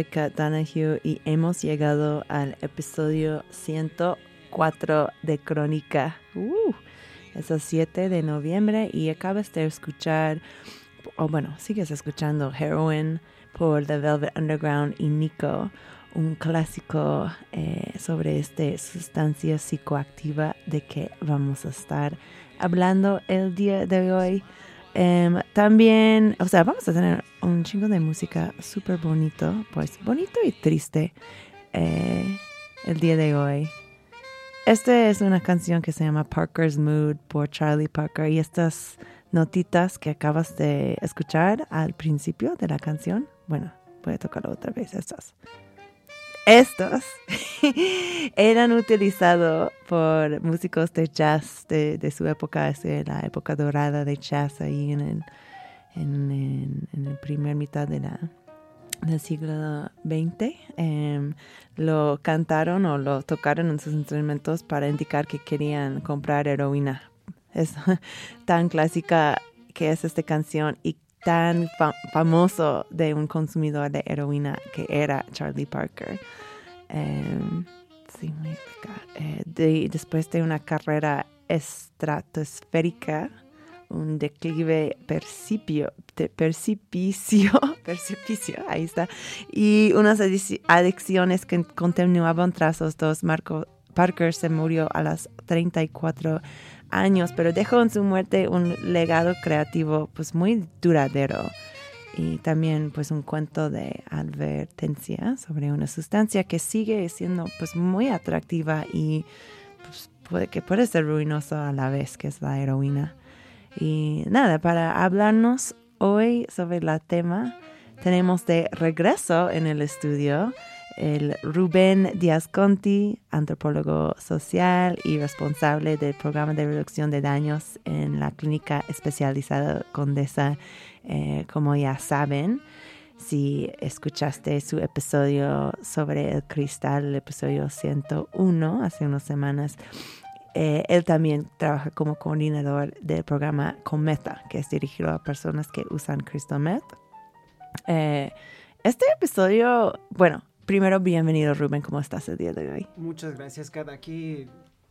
soy Kat y hemos llegado al episodio 104 de Crónica. Uh, es el 7 de noviembre y acabas de escuchar, o bueno, sigues escuchando Heroin por The Velvet Underground y Nico, un clásico eh, sobre esta sustancia psicoactiva de que vamos a estar hablando el día de hoy. Em, también, o sea, vamos a tener un chingo de música súper bonito, pues bonito y triste eh, el día de hoy. Esta es una canción que se llama Parker's Mood por Charlie Parker y estas notitas que acabas de escuchar al principio de la canción, bueno, voy a tocarlo otra vez, estas. Estos eran utilizados por músicos de jazz de, de su época, de la época dorada de jazz ahí en el, en, en, en el primer mitad de la, del siglo XX. Em, lo cantaron o lo tocaron en sus instrumentos para indicar que querían comprar heroína. Es tan clásica que es esta canción y tan fa- famoso de un consumidor de heroína que era Charlie Parker. Em, sí, muy. Eh, de- después de una carrera estratosférica, un declive percipio, de percipicio, ahí está, y unas adicciones que continuaban tras los dos marco- Parker se murió a los 34 años, pero dejó en su muerte un legado creativo pues muy duradero y también pues un cuento de advertencia sobre una sustancia que sigue siendo pues muy atractiva y pues, puede, que puede ser ruinosa a la vez, que es la heroína. Y nada, para hablarnos hoy sobre el tema, tenemos de regreso en el estudio el Rubén Díaz Conti, antropólogo social y responsable del programa de reducción de daños en la clínica especializada Condesa eh, como ya saben, si escuchaste su episodio sobre el cristal, el episodio 101, hace unas semanas, eh, él también trabaja como coordinador del programa Cometa, que es dirigido a personas que usan Crystal Meth. Eh, este episodio, bueno, primero bienvenido Rubén, ¿cómo estás el día de hoy? Muchas gracias, cada aquí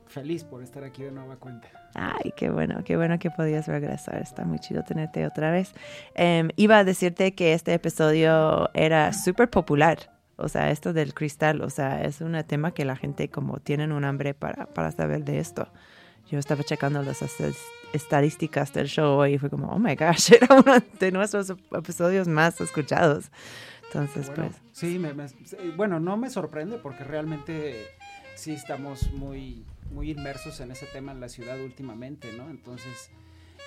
feliz por estar aquí de nueva cuenta. Ay, qué bueno, qué bueno que podías regresar. Está muy chido tenerte otra vez. Em, iba a decirte que este episodio era súper popular. O sea, esto del cristal, o sea, es un tema que la gente como tienen un hambre para, para saber de esto. Yo estaba checando las estadísticas del show y fue como, oh my gosh, era uno de nuestros episodios más escuchados. Entonces, pues. Sí, bueno, no me sorprende porque realmente sí estamos muy muy inmersos en ese tema en la ciudad últimamente, ¿no? Entonces,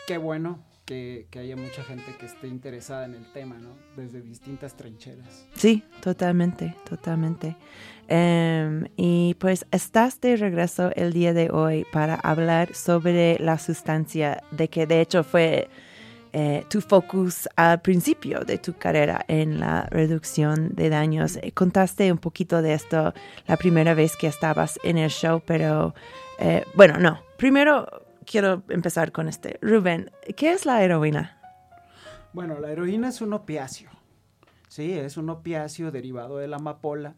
qué bueno que, haya mucha gente que esté interesada en el tema, ¿no? Desde distintas trincheras. Sí, totalmente, totalmente. Em, y pues estás de regreso el día de hoy para hablar sobre la sustancia de que de hecho fue eh, tu focus al principio de tu carrera en la reducción de daños. Eh, contaste un poquito de esto la primera vez que estabas en el show, pero eh, bueno, no. Primero quiero empezar con este. Rubén, ¿qué es la heroína? Bueno, la heroína es un opiáceo. Sí, es un opiáceo derivado de la amapola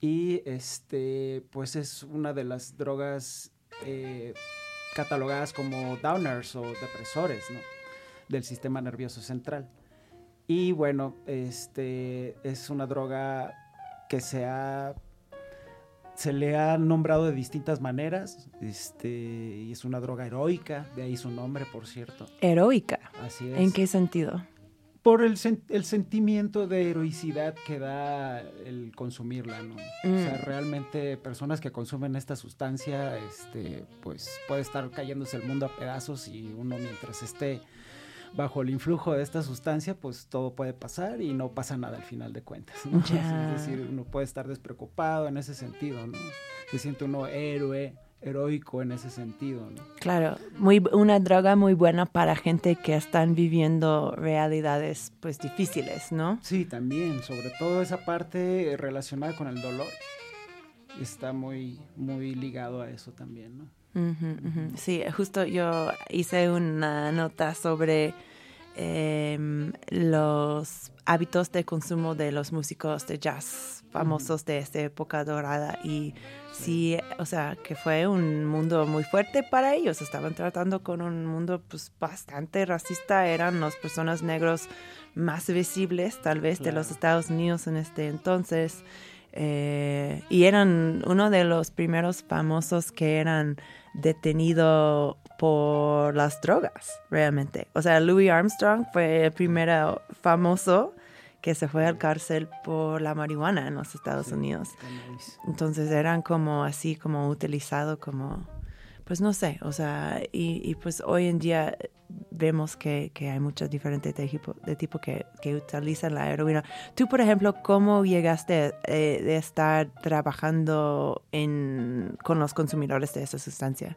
y este, pues es una de las drogas catalogadas como downers o depresores, ¿no? Del sistema nervioso central. Y bueno, este es una droga que se ha se le ha nombrado de distintas maneras, este, y es una droga heroica, de ahí su nombre, por cierto. Heroica. Así es. ¿En qué sentido? Por el, el sentimiento de heroicidad que da el consumirla, ¿no? O sea, mm. realmente personas que consumen esta sustancia, este, pues puede estar cayéndose el mundo a pedazos y uno mientras esté bajo el influjo de esta sustancia, pues todo puede pasar y no pasa nada al final de cuentas. ¿no? Es decir, uno puede estar despreocupado en ese sentido, ¿no? Se siente uno héroe, heroico en ese sentido, ¿no? Claro, muy, una droga muy buena para gente que están viviendo realidades pues difíciles, ¿no? Sí, también, sobre todo esa parte relacionada con el dolor está muy, muy ligado a eso también, ¿no? Sí, justo yo hice una nota sobre em, los hábitos de consumo de los músicos de jazz famosos de esta época dorada. Y sí, o sea, que fue un mundo muy fuerte para ellos. Estaban tratando con un mundo pues bastante racista, eran las personas negros más visibles tal vez de los Estados Unidos en este entonces. Eh, y eran uno de los primeros famosos que eran detenido por las drogas, realmente. O sea, Louis Armstrong fue el primero famoso que se fue al cárcel por la marihuana en los Estados Unidos. Entonces eran como así, como utilizado como pues no sé, o sea, y, pues hoy en día vemos que, hay muchos diferentes de tipo, de tipo que, utilizan la heroína. Tú, por ejemplo, ¿cómo llegaste eh, de estar trabajando con los consumidores de esa sustancia?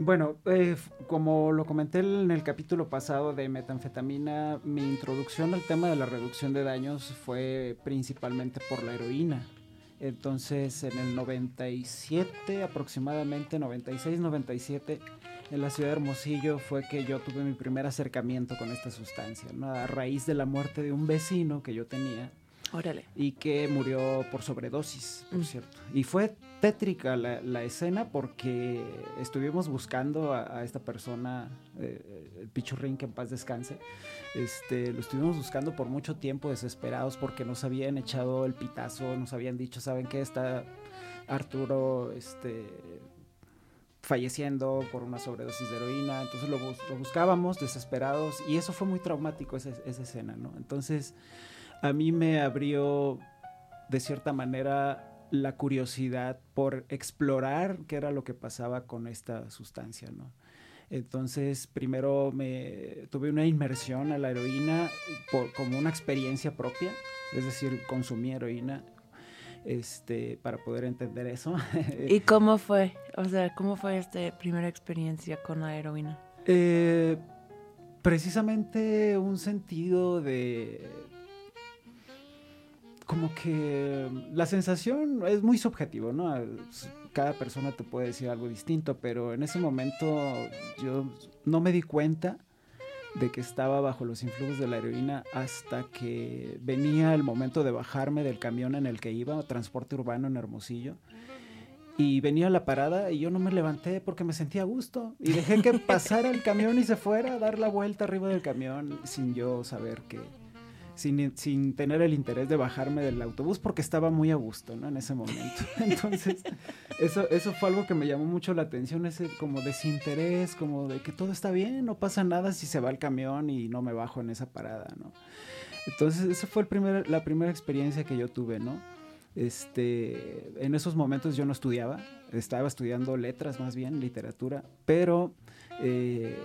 Bueno, eh, como lo comenté en el capítulo pasado de metanfetamina, mi introducción al tema de la reducción de daños fue principalmente por la heroína. Entonces, en el 97, aproximadamente 96, 97, en la ciudad de Hermosillo fue que yo tuve mi primer acercamiento con esta sustancia, a raíz de la muerte de un vecino que yo tenía. Órale. Y que murió por sobredosis, por mm. cierto. Y fue tétrica la, escena porque estuvimos buscando a, esta persona, eh, el Pichurrín, que en paz descanse. Este, lo estuvimos buscando por mucho tiempo, desesperados, porque nos habían echado el pitazo, nos habían dicho, ¿saben qué? Está, Arturo este, falleciendo por una sobredosis de heroína, entonces lo, buscábamos desesperados y eso fue muy traumático esa, escena, ¿no? Entonces a mí me abrió de cierta manera la curiosidad por explorar qué era lo que pasaba con esta sustancia, ¿no? Entonces, primero me tuve una inmersión a la heroína como una experiencia propia, es decir, consumí heroína este, para poder entender eso. ¿Y cómo fue? O sea, ¿cómo fue esta primera experiencia con la heroína? Eh, precisamente un sentido de, como que la sensación es muy subjetivo, ¿no? Cada persona te puede decir algo distinto, pero en ese momento yo no me di cuenta de que estaba bajo los influjos de la heroína hasta que venía el momento de bajarme del camión en el que iba, transporte urbano en Hermosillo. Y venía la parada y yo no me levanté porque me sentía a gusto. Y dejé que pasara el camión y se fuera a dar la vuelta arriba del camión sin yo saber que, sin, tener el interés de bajarme del autobús porque estaba muy a gusto, ¿no? En ese momento. Entonces, eso, eso fue algo que me llamó mucho la atención, ese como desinterés, como de que todo está bien, no pasa nada si se va el camión y no me bajo en esa parada, ¿no? Entonces, esa fue el primer, la primera experiencia que yo tuve, ¿no? Este, en esos momentos yo no estudiaba, estaba estudiando letras más bien, literatura, pero eh,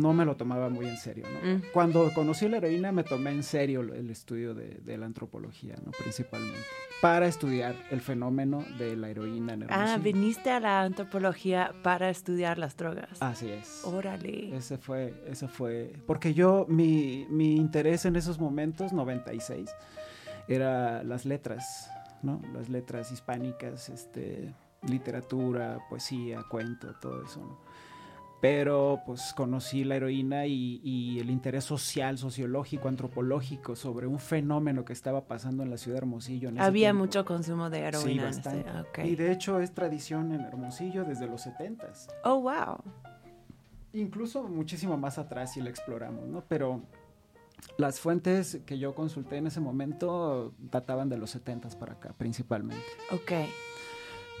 no me lo tomaba muy en serio, ¿no? Mm. Cuando conocí la heroína me tomé en serio el estudio de, la antropología, ¿no? Principalmente, para estudiar el fenómeno de la heroína en Ah, viniste a la antropología para estudiar las drogas. Así es. Órale. Ese fue, ese fue, porque yo, mi, mi interés en esos momentos, 96, era las letras, ¿no? Las letras hispánicas, este, literatura, poesía, cuento, todo eso, ¿no? Pero pues conocí la heroína y, el interés social, sociológico, antropológico sobre un fenómeno que estaba pasando en la ciudad de Hermosillo. Había mucho consumo de heroína. Sí, bastante. Y de hecho es tradición en Hermosillo desde los 70 Oh, wow. Incluso muchísimo más atrás si la exploramos, ¿no? Pero las fuentes que yo consulté en ese momento databan de los 70 para acá, principalmente. Ok.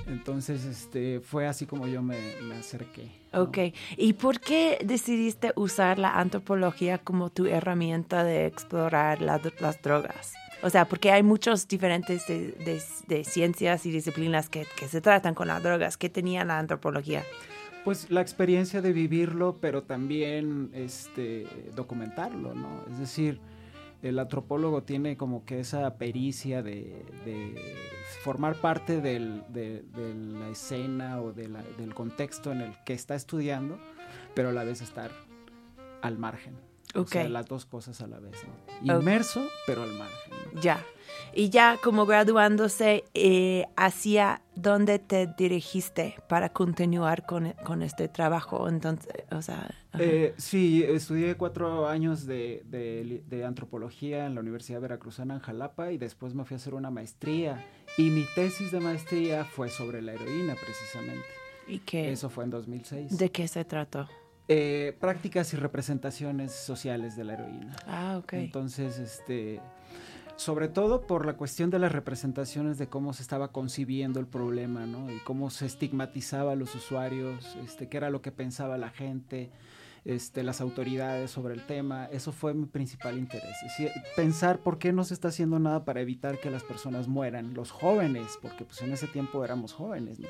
Entonces, este, fue así como yo me, acerqué. Ok. ¿Y por qué decidiste usar la antropología como tu herramienta de explorar las drogas? O sea, porque hay muchos diferentes de, ciencias y disciplinas que, que, se tratan con las drogas. ¿Qué tenía la antropología? Pues la experiencia de vivirlo, pero también este, documentarlo, ¿no? Es decir, el antropólogo tiene como que esa pericia de, formar parte de, la escena o del contexto en el que está estudiando, pero a la vez estar al margen. O sea, las dos cosas a la vez, ¿no? Inmerso, pero al margen. Ya. Y ya como graduándose, eh, ¿hacia dónde te dirigiste para continuar con, con este trabajo? Entonces, o sea... Eh, sí, estudié cuatro años de, de, de, antropología en la Universidad Veracruzana en Jalapa y después me fui a hacer una maestría. Y mi tesis de maestría fue sobre la heroína, precisamente. ¿Y qué? Eso fue en 2006. ¿De qué se trató? Eh, prácticas y representaciones sociales de la heroína. Ah, ok. Entonces, este, sobre todo por la cuestión de las representaciones de cómo se estaba concibiendo el problema, ¿no? Y cómo se estigmatizaba a los usuarios, este, qué era lo que pensaba la gente, este, las autoridades sobre el tema. Eso fue mi principal interés. pensar por qué no se está haciendo nada para evitar que las personas mueran, los jóvenes, porque pues en ese tiempo éramos jóvenes, ¿no?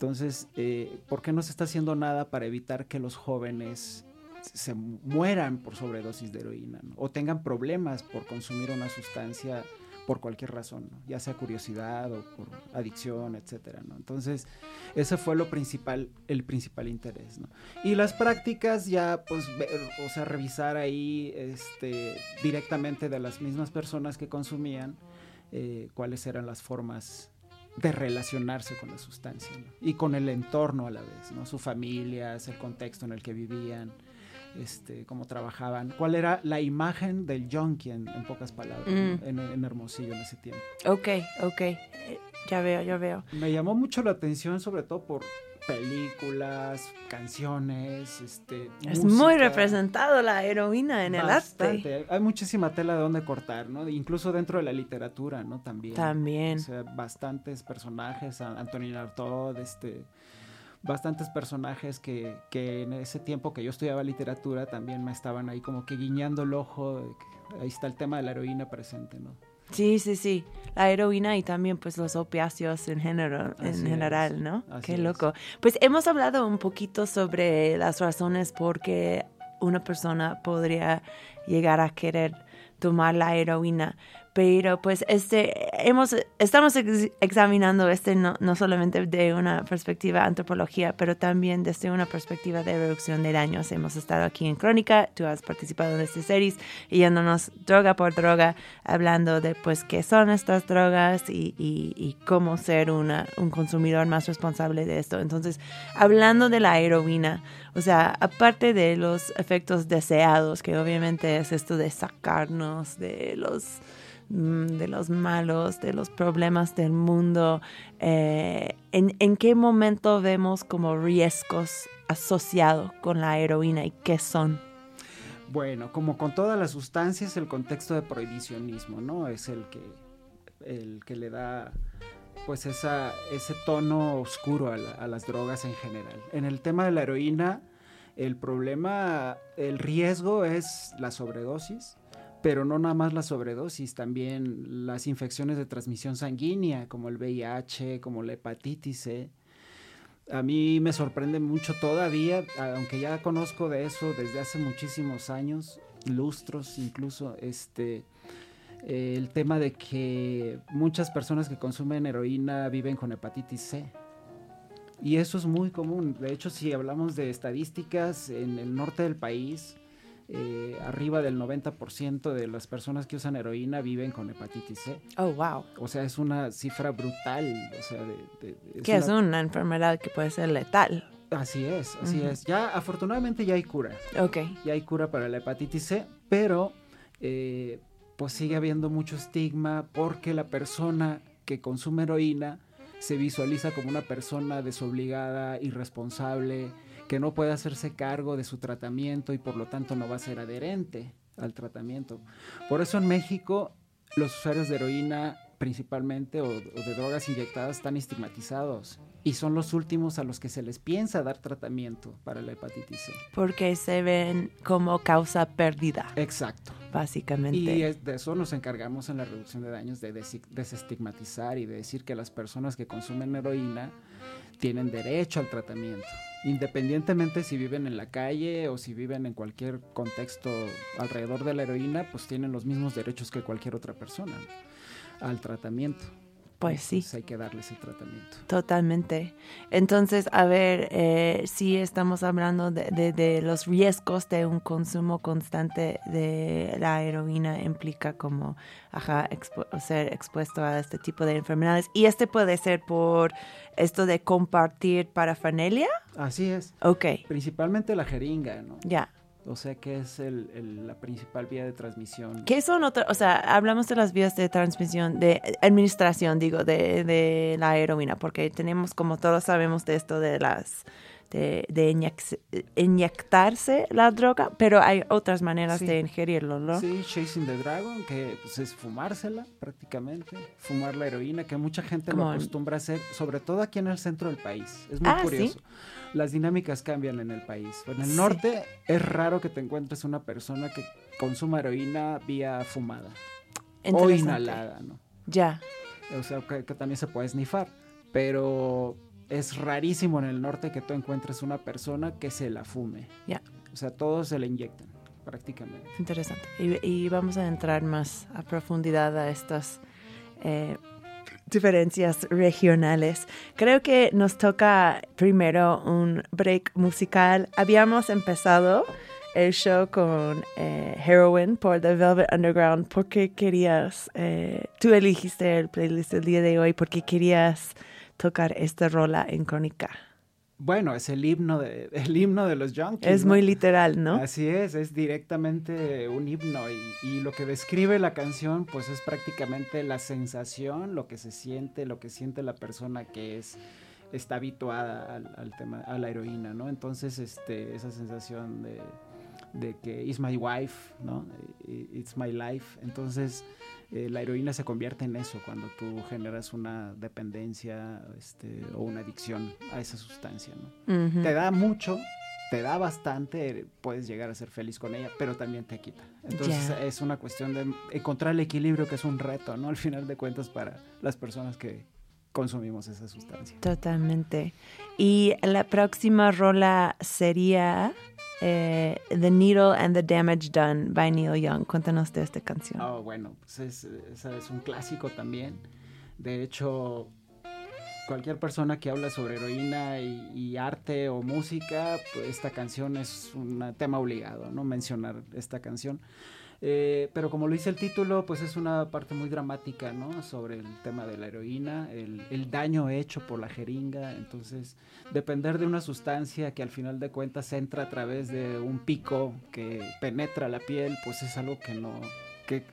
Entonces, eh, ¿por qué no se está haciendo nada para evitar que los jóvenes se mueran por sobredosis de heroína o tengan problemas por consumir una sustancia por cualquier razón, ya sea curiosidad o por adicción, etcétera, ¿no? Entonces, ese fue lo principal, el principal interés, ¿no? Y las prácticas ya, pues, o sea, revisar ahí, este, directamente de las mismas personas que consumían, eh, cuáles eran las formas de relacionarse con la sustancia y con el entorno a la vez, ¿no? Su familia, el contexto en el que vivían, este, cómo trabajaban, cuál era la imagen del junkie en, pocas palabras, mm. en, Hermosillo en ese tiempo. Ok, ok, ya veo, ya veo. Me llamó mucho la atención sobre todo por películas, canciones, este. Es muy representado la heroína en el arte. Hay muchísima tela de donde cortar, ¿no? Incluso dentro de la literatura, ¿no? También. También. O sea, bastantes personajes, Antonina Artaud, este bastantes personajes que, que, en ese tiempo que yo estudiaba literatura también me estaban ahí como que guiñando el ojo. Ahí está el tema de la heroína presente, ¿no? Sí, sí, sí. La heroína y también pues los opiáceos en, general, en general, ¿no? Qué loco. Pues hemos hablado un poquito sobre las razones por qué una persona podría llegar a querer tomar la heroína pero pues este, hemos, estamos examinando este no, no, solamente de una perspectiva antropología, pero también desde una perspectiva de reducción de daños. Hemos estado aquí en Crónica, tú has participado en esta series, yéndonos droga por droga, hablando de pues qué son estas drogas y, y, cómo ser una, un consumidor más responsable de esto. Entonces, hablando de la heroína, o sea, aparte de los efectos deseados, que obviamente es esto de sacarnos de los de los malos, de los problemas del mundo, eh, ¿en, qué momento vemos como riesgos asociados con la heroína y qué son? Bueno, como con todas las sustancias, el contexto de prohibicionismo, ¿no? Es el que, el que le da pues esa, ese tono oscuro a, a las drogas en general. En el tema de la heroína, el problema, el riesgo es la sobredosis, pero no nada más la sobredosis, también las infecciones de transmisión sanguínea, como el VIH, como la hepatitis C. A mí me sorprende mucho todavía, aunque ya conozco de eso desde hace muchísimos años, lustros incluso, este, el tema de que muchas personas que consumen heroína viven con hepatitis C. Y eso es muy común. De hecho, si hablamos de estadísticas en el norte del país, eh, arriba del 90% de las personas que usan heroína viven con hepatitis C. Oh, wow. O sea, es una cifra brutal. O sea, de, que es una enfermedad que puede ser letal. Así es, así es. Ya, afortunadamente ya hay cura. Ok. Ya hay cura para la hepatitis C, pero eh, pues sigue habiendo mucho estigma porque la persona que consume heroína se visualiza como una persona desobligada, irresponsable, que no puede hacerse cargo de su tratamiento y por lo tanto no va a ser adherente al tratamiento. Por eso en México los usuarios de heroína principalmente o, de drogas inyectadas están estigmatizados y son los últimos a los que se les piensa dar tratamiento para la hepatitis C. Porque se ven como causa perdida. Exacto. Básicamente. Y de eso nos encargamos en la reducción de daños, de desestigmatizar y de decir que las personas que consumen heroína tienen derecho al tratamiento, independientemente si viven en la calle o si viven en cualquier contexto alrededor de la heroína, pues tienen los mismos derechos que cualquier otra persona al tratamiento. Pues sí. hay que darles el tratamiento. Totalmente. Entonces, a ver, eh, si estamos hablando de, de, los riesgos de un consumo constante de la heroína, implica como ajá, ser expuesto a este tipo de enfermedades. Y este puede ser por esto de compartir parafernalia. Así es. Ok. Principalmente la jeringa, ¿no? Ya. O sea que es el, la principal vía de transmisión. ¿Qué son otras? O sea, hablamos de las vías de transmisión, de administración, digo, de, de la heroína, porque tenemos, como todos sabemos, de esto de las de, de inyectarse la droga, pero hay otras maneras de ingerirlo, ¿no? Sí, Chasing the Dragon, que pues, es fumársela prácticamente, fumar la heroína, que mucha gente lo acostumbra a hacer, sobre todo aquí en el centro del país. Es muy ah, curioso. Las dinámicas cambian en el país. En el norte es raro que te encuentres una persona que consuma heroína vía fumada o inhalada, ¿no? Ya. O sea, que, que también se puede snifar, pero es rarísimo en el norte que tú encuentres una persona que se la fume. Ya. O sea, todos se la inyectan, prácticamente. Interesante. Y, vamos a entrar más a profundidad a estas eh, diferencias regionales. Creo que nos toca primero un break musical. Habíamos empezado el show con eh, Heroin por The Velvet Underground. ¿Por qué querías, eh, tú elegiste el playlist del día de hoy, porque querías tocar esta rola en Crónica? Bueno, es el himno de, el himno de los Junkies. Es muy literal, ¿no? Así es, es directamente un himno y, y, lo que describe la canción pues es prácticamente la sensación, lo que se siente, lo que siente la persona que es está habituada al, tema, a la heroína, ¿no? Entonces, este, esa sensación de, de que it's my wife, ¿no? It's my life. Entonces, eh, la heroína se convierte en eso cuando tú generas una dependencia este, o una adicción a esa sustancia, ¿no? Te da mucho, te da bastante, puedes llegar a ser feliz con ella, pero también te quita. Entonces es una cuestión de encontrar el equilibrio que es un reto, ¿no? Al final de cuentas para las personas que consumimos esa sustancia. Totalmente. Y la próxima rola sería eh, the Needle and the Damage Done by Neil Young. Cuéntanos de esta canción. Oh, bueno, pues es, es un clásico también. De hecho, cualquier persona que habla sobre heroína y, arte o música, pues esta canción es un tema obligado, ¿no? Mencionar esta canción. Eh, pero como lo dice el título, pues es una parte muy dramática, ¿no? Sobre el tema de la heroína, el, daño hecho por la jeringa. Entonces, depender de una sustancia que al final de cuentas entra a través de un pico que penetra la piel, pues es algo que no, que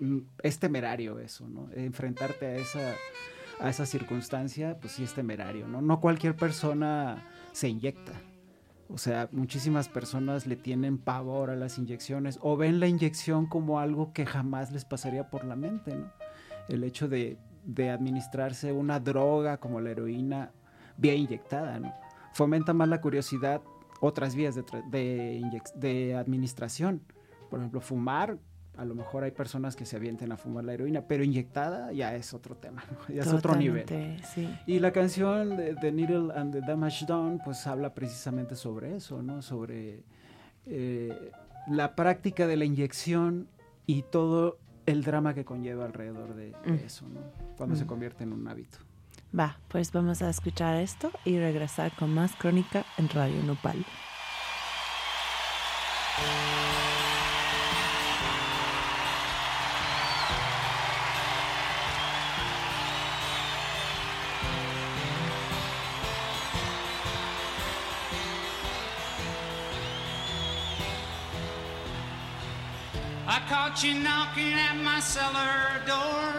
es temerario eso, ¿no? Enfrentarte a esa, a esa circunstancia, pues sí es temerario, ¿no? No cualquier persona se inyecta. O sea, muchísimas personas le tienen pavor a las inyecciones o ven la inyección como algo que jamás les pasaría por la mente, ¿no? El hecho de, administrarse una droga como la heroína vía inyectada, ¿no? Fomenta más la curiosidad otras vías de, administración. Por ejemplo, fumar a lo mejor hay personas que se avienten a fumar la heroína, pero inyectada ya es otro tema, ya es otro nivel. Y la canción de The Needle and the Damage Done, pues habla precisamente sobre eso, ¿no? Sobre eh, la práctica de la inyección y todo el drama que conlleva alrededor de, mm. eso, ¿no? Cuando se mm. convierte en un hábito. Va, pues vamos a escuchar esto y regresar con más crónica en Radio Nopal. Caught you knocking at my cellar door.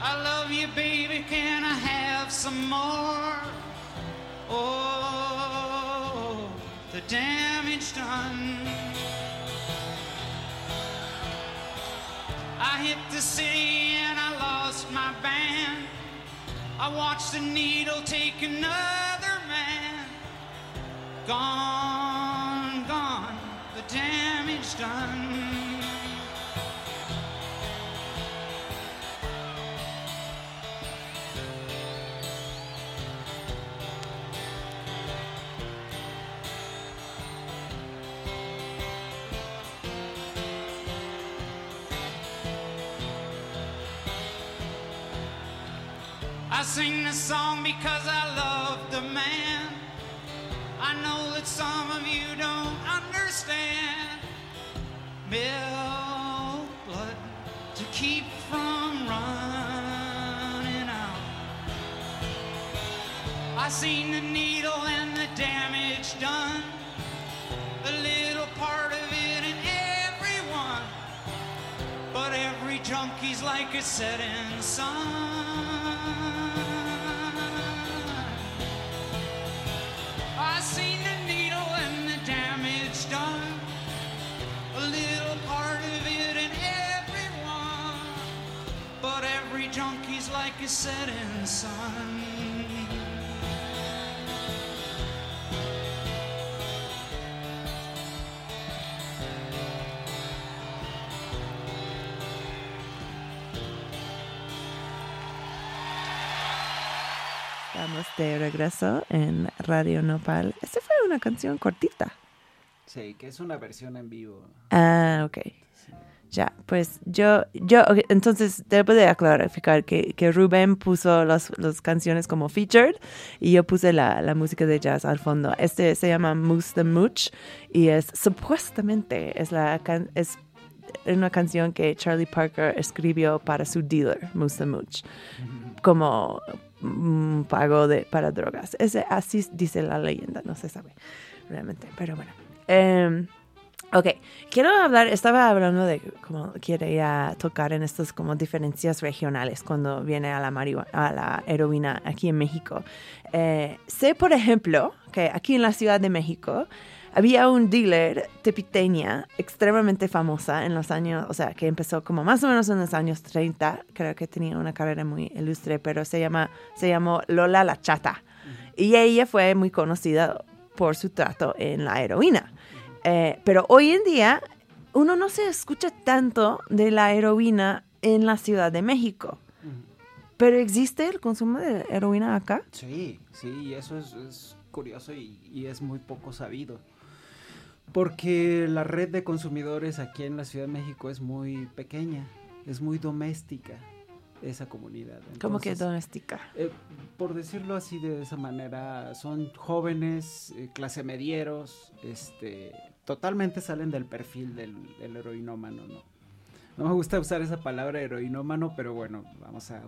I love you, baby, can I have some more? Oh, the damage done. I hit the city and I lost my band. I watched the needle take another man. Gone, gone, the damage done. I sing this song because I love the man. I know that some of you don't understand. Milk blood to keep from running out. I seen the needle and the damage done. A little part of it in everyone. But every junkie's like a setting sun. Like a setting sun. Estamos de regreso en Radio Nopal. Esta fue una canción cortita. Sí, que es una versión en vivo. Ah, ok. Ya, pues yo, yo, entonces debo de clarificar que, que Rubén puso las, canciones como featured y yo puse la, la, música de jazz al fondo. Este se llama Moose the Mooch y es supuestamente es, la, es una canción que Charlie Parker escribió para su dealer, Moose the Mooch, como un pago de, para drogas. Ese, así dice la leyenda, no se sabe realmente, pero bueno. Eh, Ok, quiero hablar, estaba hablando de cómo quería tocar en estas como diferencias regionales cuando viene a la, marihuana, a la heroína aquí en México. Eh, sé, por ejemplo, que aquí en la Ciudad de México había un dealer tepiteña extremadamente famosa en los años, o sea, que empezó como más o menos en los años 30, creo que tenía una carrera muy ilustre, pero se, llama, se llamó Lola la Chata. Y ella fue muy conocida por su trato en la heroína. Eh, pero hoy en día uno no se escucha tanto de la heroína en la Ciudad de México. Pero existe el consumo de heroína acá. Sí, sí, y eso es, es curioso y, y es muy poco sabido. Porque la red de consumidores aquí en la Ciudad de México es muy pequeña, es muy doméstica esa comunidad. Como que doméstica. eh, por decirlo así de esa manera, son jóvenes, eh, clase medieros, este, totalmente salen del perfil del, del heroinómano, ¿no? No me gusta usar esa palabra heroinómano, pero bueno, vamos a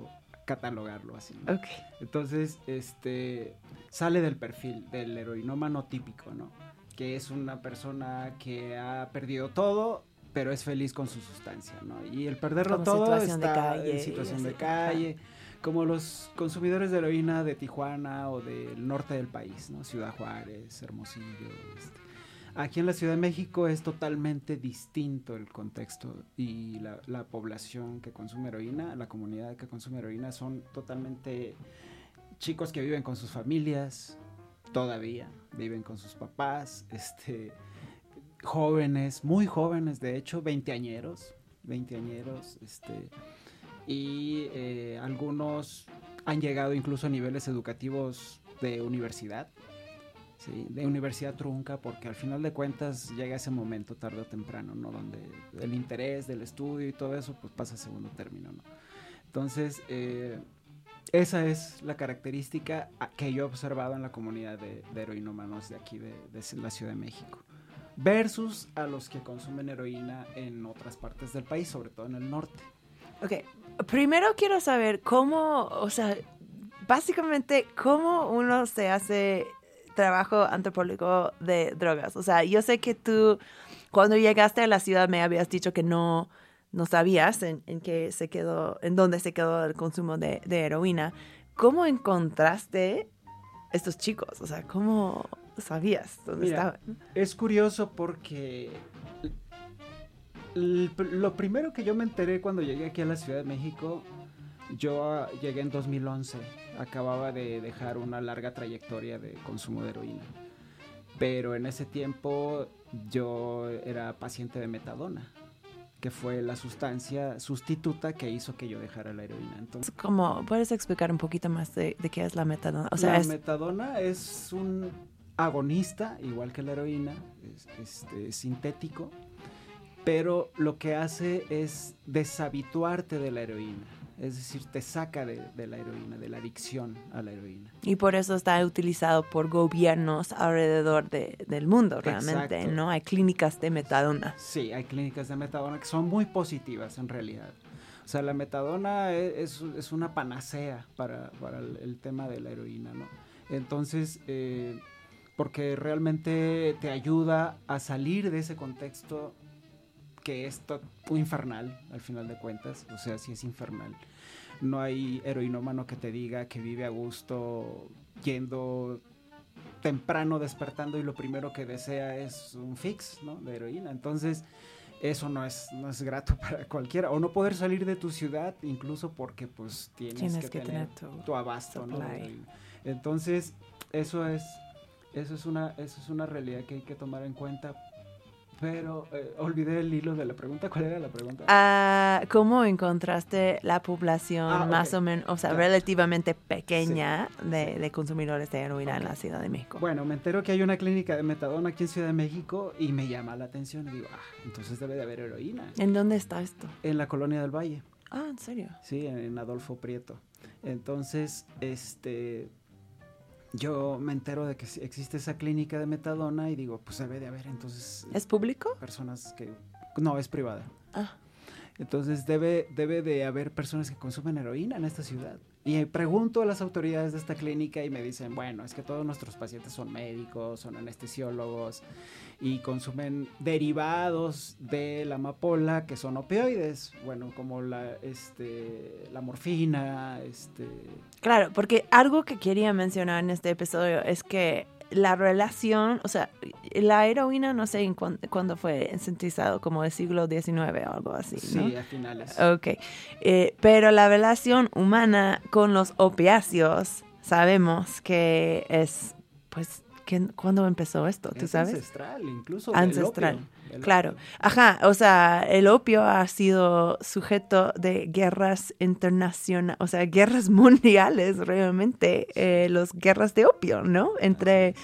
catalogarlo así. ¿no? Ok. Entonces, este, sale del perfil del heroinómano típico, ¿no? Que es una persona que ha perdido todo, pero es feliz con su sustancia, ¿no? Y el perderlo Como todo situación de está calle en situación de calle, como los consumidores de heroína de Tijuana o del norte del país, ¿no? Ciudad Juárez, Hermosillo, este. Aquí en la Ciudad de México es totalmente distinto el contexto y la, la población que consume heroína, la comunidad que consume heroína son totalmente chicos que viven con sus familias, todavía viven con sus papás, este, jóvenes, muy jóvenes, de hecho, veinteañeros, veinteañeros, este, y eh, algunos han llegado incluso a niveles educativos de universidad, ¿sí? de universidad trunca, porque al final de cuentas llega ese momento tarde o temprano, ¿no? Donde el interés del estudio y todo eso, pues pasa a segundo término, ¿no? Entonces, eh, esa es la característica que yo he observado en la comunidad de, de heroinómanos de aquí, de, de la Ciudad de México. Versus a los que consumen heroína en otras partes del país, sobre todo en el norte. Ok, primero quiero saber cómo, o sea, básicamente cómo uno se hace trabajo antropológico de drogas. O sea, yo sé que tú cuando llegaste a la ciudad me habías dicho que no, no sabías en, en qué se quedó, en dónde se quedó el consumo de, de heroína. ¿Cómo encontraste estos chicos? O sea, ¿cómo sabías dónde Mira, estaban? Es curioso porque lo primero que yo me enteré cuando llegué aquí a la Ciudad de México, yo ah, llegué en 2011, acababa de dejar una larga trayectoria de consumo de heroína. Pero en ese tiempo yo era paciente de metadona, que fue la sustancia sustituta que hizo que yo dejara la heroína. Entonces, ¿Cómo, ¿Puedes explicar un poquito más de, de qué es la metadona? O sea, la es, metadona es un agonista, igual que la heroína, es, este, sintético, pero lo que hace es deshabituarte de la heroína. Es decir, te saca de, de la heroína, de la adicción a la heroína. Y por eso está utilizado por gobiernos alrededor de- del mundo, realmente, Exacto. ¿no? Hay clínicas de metadona. Sí, hay clínicas de metadona que son muy positivas en realidad. O sea, la metadona e- es, es una panacea para, para el, el tema de la heroína, ¿no? Entonces, eh, porque realmente te ayuda a salir de ese contexto que es infernal, al final de cuentas. O sea, sí es infernal. No hay heroinómano que te diga que vive a gusto yendo temprano despertando y lo primero que desea es un fix, ¿no? De heroína. Entonces, eso no es, no es grato para cualquiera. O no poder salir de tu ciudad, incluso porque pues tienes, Tienes que, que tener, tu tu abasto, ¿no? Entonces, eso es, eso es una, eso es una realidad que hay que tomar en cuenta. Pero eh, olvidé el hilo de la pregunta. ¿Cuál era la pregunta? Ah, ¿Cómo encontraste la población Ah, más o menos, o sea, relativamente pequeña de, sí. de consumidores de heroína en la Ciudad de México? Bueno, me entero que hay una clínica de metadona aquí en Ciudad de México y me llama la atención. Y digo, ah, entonces debe de haber heroína. ¿En dónde está esto? En la colonia del Valle. Ah, ¿en serio? Sí, en, en Adolfo Prieto. Entonces, este, yo me entero de que existe esa clínica de metadona y digo, pues debe de haber entonces ¿Es público? personas que, no, es privada. Ah, Entonces debe, debe de haber personas que consumen heroína en esta ciudad. Y pregunto a las autoridades de esta clínica y me dicen, bueno, es que todos nuestros pacientes son médicos, son anestesiólogos y consumen derivados de la amapola que son opioides, bueno, como la, este, la morfina, este... Claro, porque algo que quería mencionar en este episodio es que la relación, o sea, la heroína no sé en cuándo fue sintetizado, como el siglo XIX o algo así, ¿no? Sí, a finales. Ok, eh, pero la relación humana con los opiáceos sabemos que es, pues, ¿cuándo empezó esto? ¿Tú es sabes? Ancestral, incluso. Ancestral. Opio, Claro, opio. ajá, o sea, el opio ha sido sujeto de guerras internacionales, o sea, guerras mundiales realmente, eh, las guerras de opio, ¿no? Entre,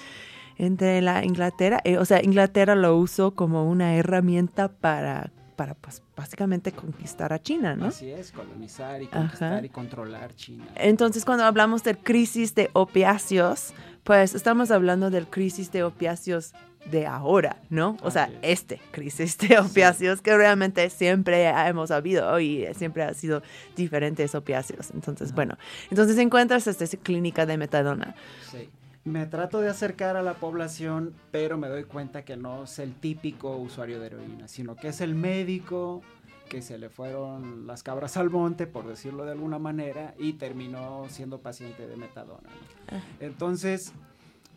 entre la Inglaterra, eh, o sea, Inglaterra lo usó como una herramienta para, para pues, básicamente conquistar a China, ¿no? Así es, colonizar y conquistar Ajá. y controlar China. Entonces, cuando hablamos de crisis de opiáceos, pues estamos hablando del crisis de opiáceos de ahora, ¿no? O sea, este crisis de opiáceos que realmente siempre hemos habido y siempre ha sido diferentes opiáceos. Entonces, bueno, entonces encuentras esta clínica de metadona. Sí. Me trato de acercar a la población, pero me doy cuenta que no es el típico usuario de heroína, sino que es el médico que se le fueron las cabras al monte, por decirlo de alguna manera, y terminó siendo paciente de metadona. ¿no? Ah. Entonces,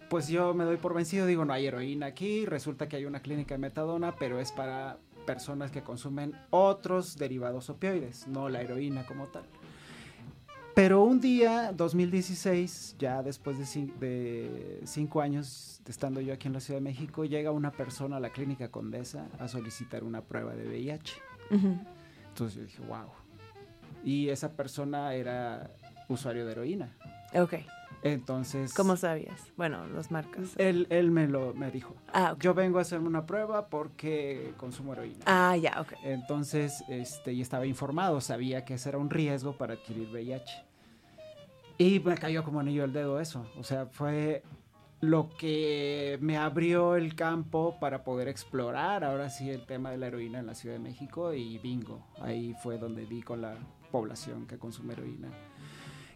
pues yo me doy por vencido, digo, no hay heroína aquí, resulta que hay una clínica de metadona, pero es para personas que consumen otros derivados opioides, no la heroína como tal. Pero un día, 2016, ya después de, cin- de cinco años de estando yo aquí en la Ciudad de México, llega una persona a la clínica Condesa a solicitar una prueba de VIH. Entonces yo dije, wow. Y esa persona era usuario de heroína. Ok, Entonces, ¿cómo sabías? Bueno, los marcas. él, él me lo me dijo, Ah, ok. yo vengo a hacerme una prueba porque consumo heroína. Ah, ya, ok. Entonces, este, y estaba informado, sabía que ese era un riesgo para adquirir VIH. Y me cayó como anillo al dedo eso. O sea, fue lo que me abrió el campo para poder explorar ahora sí el tema de la heroína en la Ciudad de México y bingo. Ahí fue donde di con la población que consume heroína,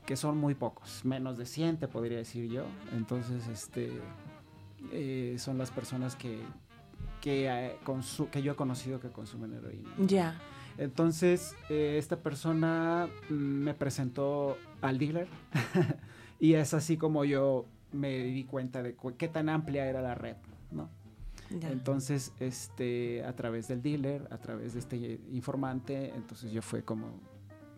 que son muy pocos, menos de 100 te podría decir yo. Entonces, este, eh, son las personas que, que, eh, que yo he conocido que consumen heroína. Ya. Entonces, eh, esta persona mm, me presentó al dealer y es así como yo me di cuenta de qué tan amplia era la red, ¿no? Entonces, este, a través del dealer, a través de este informante, entonces yo fue como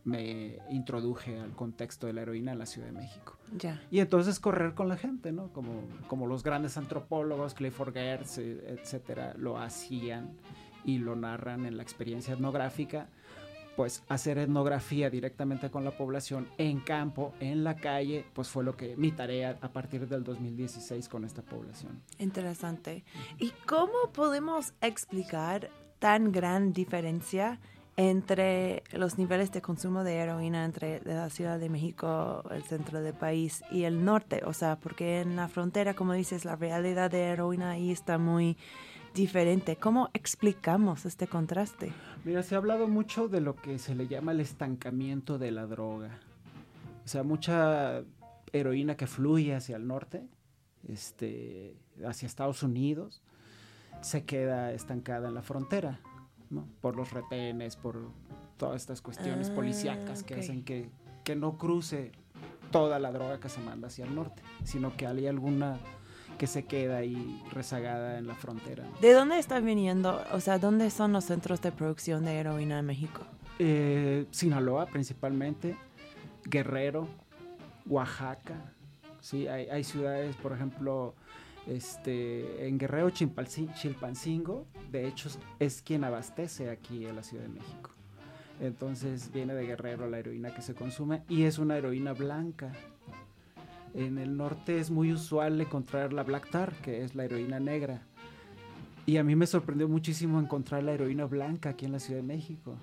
me introduje al contexto de la heroína en la Ciudad de México. ya. Y entonces correr con la gente, ¿no? Como, como los grandes antropólogos, Clifford Geertz, eh, etcétera, lo hacían y lo narran en la experiencia etnográfica, pues hacer etnografía directamente con la población en campo, en la calle, pues fue lo que mi tarea a partir del 2016 con esta población. Interesante. ¿Y cómo podemos explicar tan gran diferencia entre los niveles de consumo de heroína entre la Ciudad de México, el centro del país y el norte? O sea, porque en la frontera, como dices, la realidad de heroína ahí está muy diferente. ¿Cómo explicamos este contraste? Mira, se ha hablado mucho de lo que se le llama el estancamiento de la droga. O sea, mucha heroína que fluye hacia el norte, este, hacia Estados Unidos, se queda estancada en la frontera, ¿no? Por los retenes, por todas estas cuestiones Ah, policíacas que hacen que, que no cruce toda la droga que se manda hacia el norte, sino que hay alguna que se queda ahí rezagada en la frontera. ¿De dónde está viniendo? O sea, ¿dónde son los centros de producción de heroína en México? Eh, Sinaloa principalmente, Guerrero, Oaxaca, sí, hay, hay ciudades, por ejemplo, este, en Guerrero, Chilpancingo, de hecho es quien abastece aquí en la Ciudad de México. Entonces viene de Guerrero la heroína que se consume y es una heroína blanca. En el norte es muy usual encontrar la Black Tar, que es la heroína negra. Y a mí me sorprendió muchísimo encontrar la heroína blanca aquí en la Ciudad de México.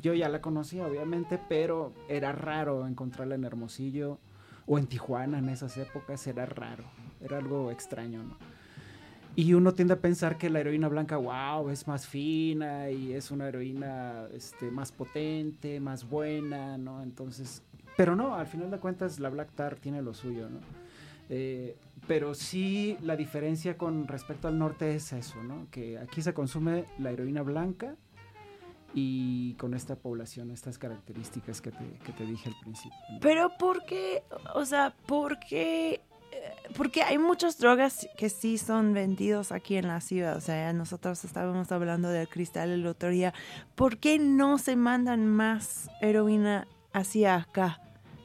Yo ya la conocía, obviamente, pero era raro encontrarla en Hermosillo o en Tijuana en esas épocas, era raro, era algo extraño, ¿no? Y uno tiende a pensar que la heroína blanca, wow, es más fina y es una heroína este, más potente, más buena, ¿no? Entonces, pero no, al final de cuentas la Black Tar tiene lo suyo, ¿no? Eh, pero sí la diferencia con respecto al norte es eso, ¿no? Que aquí se consume la heroína blanca y con esta población, estas características que te, que te dije al principio. ¿no? Pero ¿por qué? O sea, ¿por qué? Porque hay muchas drogas que sí son vendidos aquí en la ciudad. O sea, nosotros estábamos hablando del cristal el otro día. ¿Por qué no se mandan más heroína hacia acá?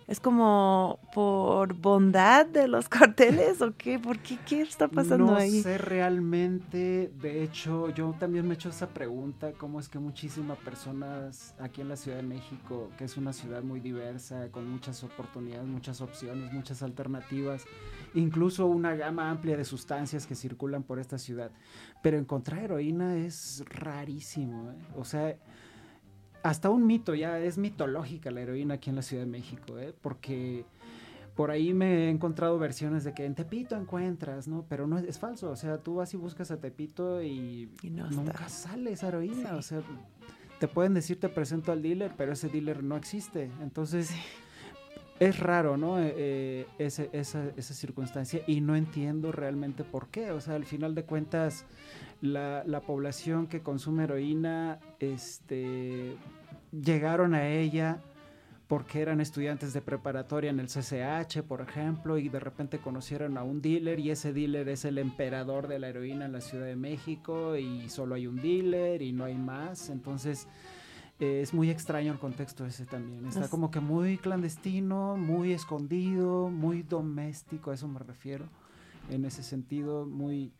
¿Es como por bondad de los carteles o qué? ¿Por qué? ¿Qué está pasando no ahí? sé realmente, de hecho, yo también me he hecho esa pregunta, cómo es que muchísimas personas aquí en la Ciudad de México, que es una ciudad muy diversa, con muchas oportunidades, muchas opciones, muchas alternativas, incluso una gama amplia de sustancias que circulan por esta ciudad, pero encontrar heroína es rarísimo, ¿eh? o sea, hasta un mito, ya es mitológica la heroína aquí en la Ciudad de México, ¿eh? porque por ahí me he encontrado versiones de que en Tepito encuentras, ¿no? Pero no es, es falso, o sea, tú vas y buscas a Tepito y, Y no nunca sale esa heroína, Sí. o sea, te pueden decir te presento al dealer, pero ese dealer no existe, entonces es raro, ¿no? Eh, eh, ese- esa, esa circunstancia y no entiendo realmente por qué, o sea, al final de cuentas la, la población que consume heroína, este, llegaron a ella porque eran estudiantes de preparatoria en el CCH, por ejemplo, y de repente conocieron a un dealer y ese dealer es el emperador de la heroína en la Ciudad de México y solo hay un dealer y no hay más. Entonces eh, es muy extraño el contexto ese también. Está Es- como que muy clandestino, muy escondido, muy doméstico, a eso me refiero. En ese sentido, muy...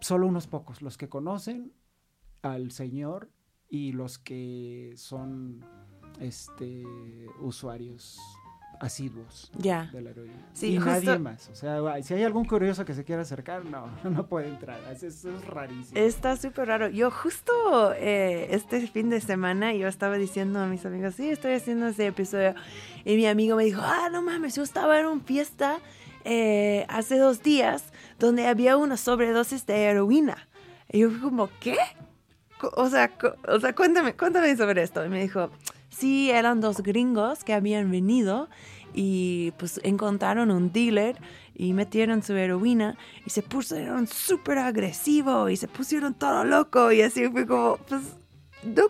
Solo unos pocos, los que conocen al Señor y los que son este usuarios asiduos Ya. de la heroína. Sí, y justo- nadie más. O sea, si hay algún curioso que se quiera acercar, no, no puede entrar. Eso es, es rarísimo. Está súper raro. Yo justo eh, este fin de semana yo estaba diciendo a mis amigos, sí, estoy haciendo ese episodio. Y mi amigo me dijo, ah, no mames, yo estaba en una fiesta eh, hace dos días donde había una sobredosis de heroína. Y yo fui como, ¿qué? O sea, o sea cuéntame, cuéntame sobre esto. Y me dijo, sí, eran dos gringos que habían venido y pues encontraron un dealer y metieron su heroína y se pusieron súper agresivo y se pusieron todo loco y así fue como, pues, no,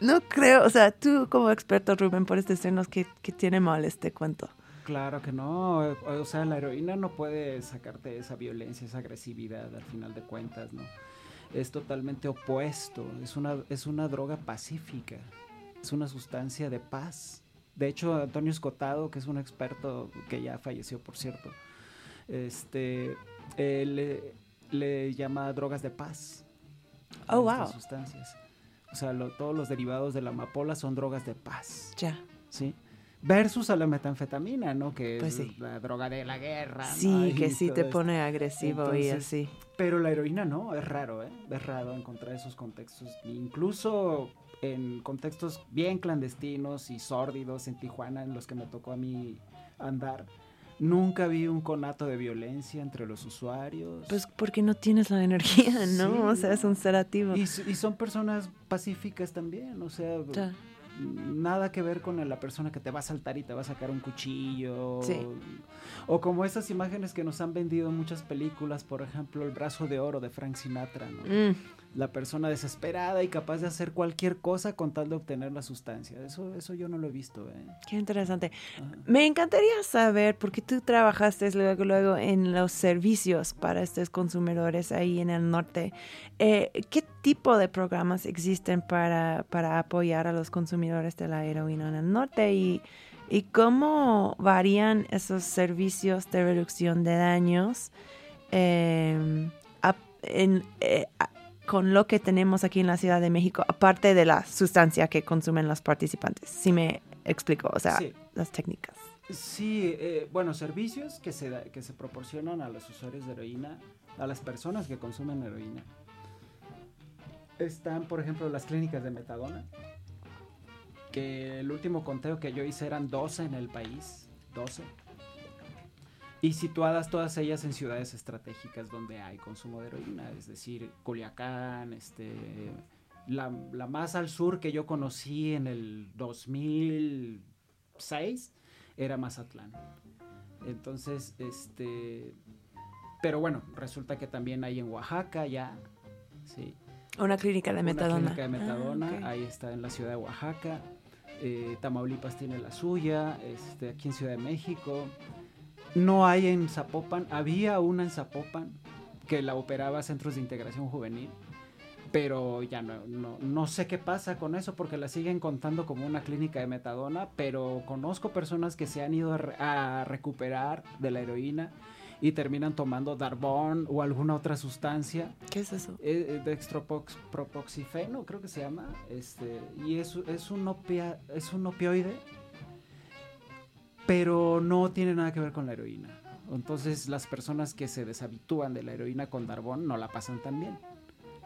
no creo, o sea, tú como experto, Rubén, por este escenas que, que tiene mal este cuento. Claro que no. O sea, la heroína no puede sacarte esa violencia, esa agresividad al final de cuentas, ¿no? Es totalmente opuesto. Es una, es una droga pacífica. Es una sustancia de paz. De hecho, Antonio Escotado, que es un experto que ya falleció, por cierto, este, él le, le llama drogas de paz. a Oh, wow. sustancias. O sea, lo- todos los derivados de la amapola son drogas de paz. Ya. ¿sí? Versus a la metanfetamina, ¿no? Que Pues es sí. la droga de la guerra. Sí, que sí te esto. pone agresivo y así. Pero la heroína no, es raro, ¿eh? Es raro encontrar esos contextos. Incluso en contextos bien clandestinos y sórdidos en Tijuana, en los que me tocó a mí andar, nunca vi un conato de violencia entre los usuarios. Pues porque no tienes la energía, ¿no? Sí, o sea, es un sedativo. y, y son personas pacíficas también, o sea, Ya. Nada que ver con la persona que te va a saltar y te va a sacar un cuchillo. Sí. O como esas imágenes que nos han vendido en muchas películas, por ejemplo, El brazo de oro de Frank Sinatra, ¿no? Mm, La persona desesperada y capaz de hacer cualquier cosa con tal de obtener la sustancia. Eso, eso yo no lo he visto, ¿eh? qué interesante. Ajá. Me encantaría saber, porque tú trabajaste luego, luego en los servicios para estos consumidores ahí en el norte, eh, ¿qué tipo de programas existen para, para apoyar a los consumidores de la heroína en el norte y, y cómo varían esos servicios de reducción de daños eh, a- en, eh, a- con lo que tenemos aquí en la Ciudad de México, aparte de la sustancia que consumen los participantes? Si me explico, o sea, Sí. las técnicas. Sí, eh, bueno, servicios que se, da- que se proporcionan a los usuarios de heroína, a las personas que consumen heroína. Están, por ejemplo, las clínicas de metadona, que el último conteo que yo hice eran 12 en el país, 12. Y situadas todas ellas en ciudades estratégicas donde hay consumo de heroína, es decir, Culiacán, este, la, la más al sur que yo conocí en el 2006 era Mazatlán. Entonces, este, pero bueno, resulta que también hay en Oaxaca ya, sí. Una clínica de metadona. Una clínica de Ah, metadona, ahí está en la ciudad de Oaxaca. Eh, Tamaulipas tiene la suya, este, aquí en Ciudad de México. No hay en Zapopan, había una en Zapopan que la operaba Centros de Integración Juvenil, pero ya no, no, no sé qué pasa con eso porque la siguen contando como una clínica de metadona, pero conozco personas que se han ido a, re- a recuperar de la heroína y terminan tomando Darbón o alguna otra sustancia ¿Qué es eso? eh, dextropropoxifeno, creo que se llama, este, y es, es, un opia- es un opioide, pero no tiene nada que ver con la heroína. Entonces las personas que se deshabitúan de la heroína con Darbón no la pasan tan bien.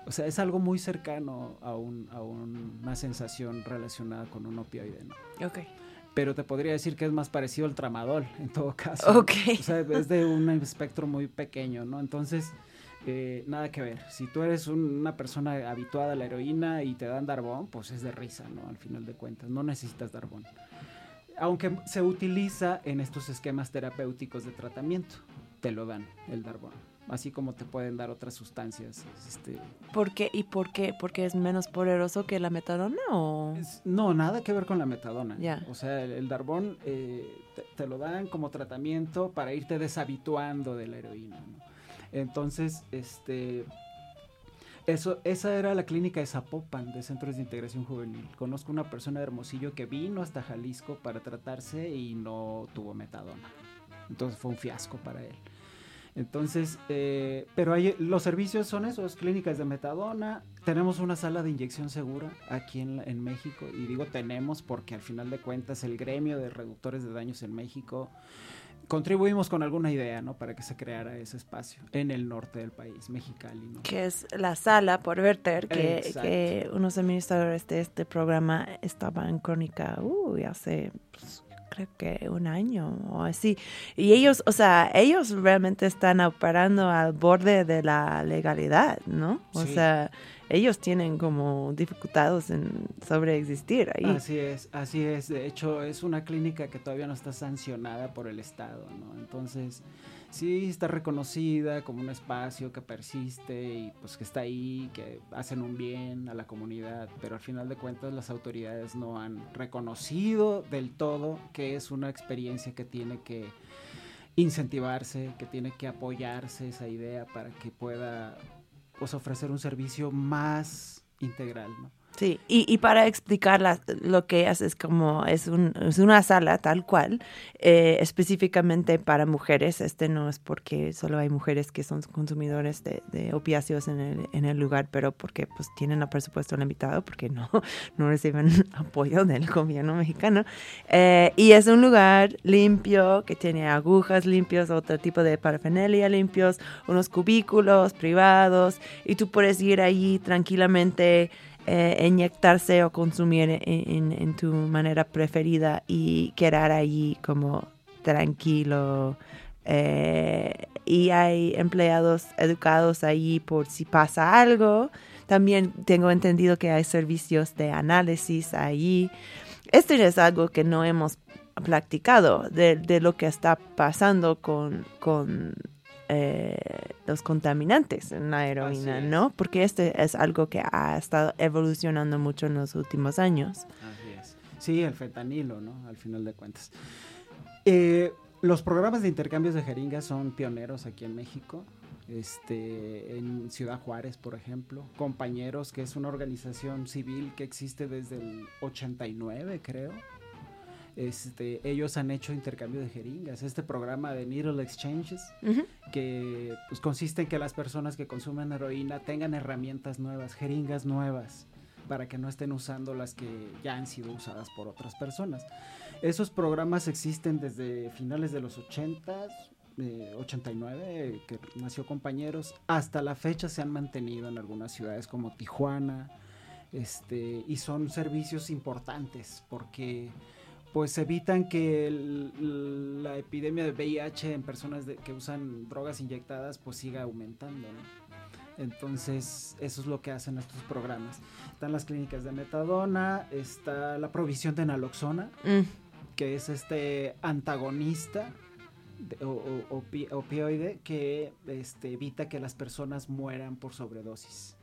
O sea, es algo muy cercano a, un- a un- una sensación relacionada con un opioide, ¿no? Ok. Pero te podría decir que es más parecido al tramadol, en todo caso. Ok. O sea, es de un espectro muy pequeño, ¿no? Entonces, eh, nada que ver. Si tú eres un- una persona habituada a la heroína y te dan Darbón, pues es de risa, ¿no? Al final de cuentas, no necesitas Darbón. Aunque se utiliza en estos esquemas terapéuticos de tratamiento, te lo dan el Darbón. Así como te pueden dar otras sustancias. Este, ¿Por qué? ¿Y por qué? ¿Porque es menos poderoso que la metadona o...? Es- no, nada que ver con la metadona. Ya. O sea, el, el Darbón eh, te, te lo dan como tratamiento para irte deshabituando de la heroína. ¿no? Entonces, este, eso, esa era la clínica de Zapopan, de Centros de Integración Juvenil. Conozco una persona de Hermosillo que vino hasta Jalisco para tratarse y no tuvo metadona. Entonces fue un fiasco para él. Entonces, eh, pero hay, los servicios son esos, clínicas de metadona. Tenemos una sala de inyección segura aquí en, en México. Y digo tenemos porque al final de cuentas el gremio de reductores de daños en México contribuimos con alguna idea, ¿no? Para que se creara ese espacio en el norte del país, Mexicali, ¿no? que es la sala por verter, que, que unos administradores de este programa estaban en crónica uy, hace pues, creo que un año o así. Y ellos, o sea, ellos realmente están operando al borde de la legalidad, ¿no? O Sí. sea, ellos tienen como dificultades en sobreexistir ahí. Así es, así es. De hecho, es una clínica que todavía no está sancionada por el Estado, ¿no? Entonces, sí está reconocida como un espacio que persiste y pues que está ahí, que hacen un bien a la comunidad, pero al final de cuentas las autoridades no han reconocido del todo que es una experiencia que tiene que incentivarse, que tiene que apoyarse esa idea para que pueda pues ofrecer un servicio más integral, ¿no? Sí, y, y para explicar lo que es, es como, es, un- es una sala tal cual, eh, específicamente para mujeres. Este no es porque solo hay mujeres que son consumidores de, de opiáceos en el, en el lugar, pero porque pues tienen el presupuesto limitado, porque no, no reciben apoyo del gobierno mexicano. Eh, y es un lugar limpio, que tiene agujas limpias, otro tipo de parafernalia limpios, unos cubículos privados, y tú puedes ir allí tranquilamente eh, inyectarse o consumir en, tu manera preferida y quedar allí como tranquilo. eh, y hay empleados educados allí por si pasa algo. También tengo entendido que hay servicios de análisis allí. Esto es algo que no hemos practicado de, lo que está pasando con eh, los contaminantes en la heroína, Así es. ¿no? Porque este es algo que ha estado evolucionando mucho en los últimos años. Así es. Sí, el fentanilo, ¿no? Al final de cuentas. Eh, los programas de intercambios de jeringas son pioneros aquí en México. Este, en Ciudad Juárez, por ejemplo. Compañeros, que es una organización civil que existe desde el 89, creo. Este, ellos han hecho intercambio de jeringas. Este programa de Needle Exchanges, que pues, consiste en que las personas que consumen heroína tengan herramientas nuevas, jeringas nuevas, para que no estén usando las que ya han sido usadas por otras personas. Esos programas existen desde finales de los 80, eh, 89, que nació compañeros, hasta la fecha se han mantenido en algunas ciudades como Tijuana, este, y son servicios importantes porque pues evitan que el- la epidemia de VIH en personas de- que usan drogas inyectadas pues siga aumentando. ¿no? Entonces eso es lo que hacen estos programas. Están las clínicas de metadona, está la provisión de naloxona, Mm, que es este antagonista de- o- o- opi- opioide que este, evita que las personas mueran por sobredosis.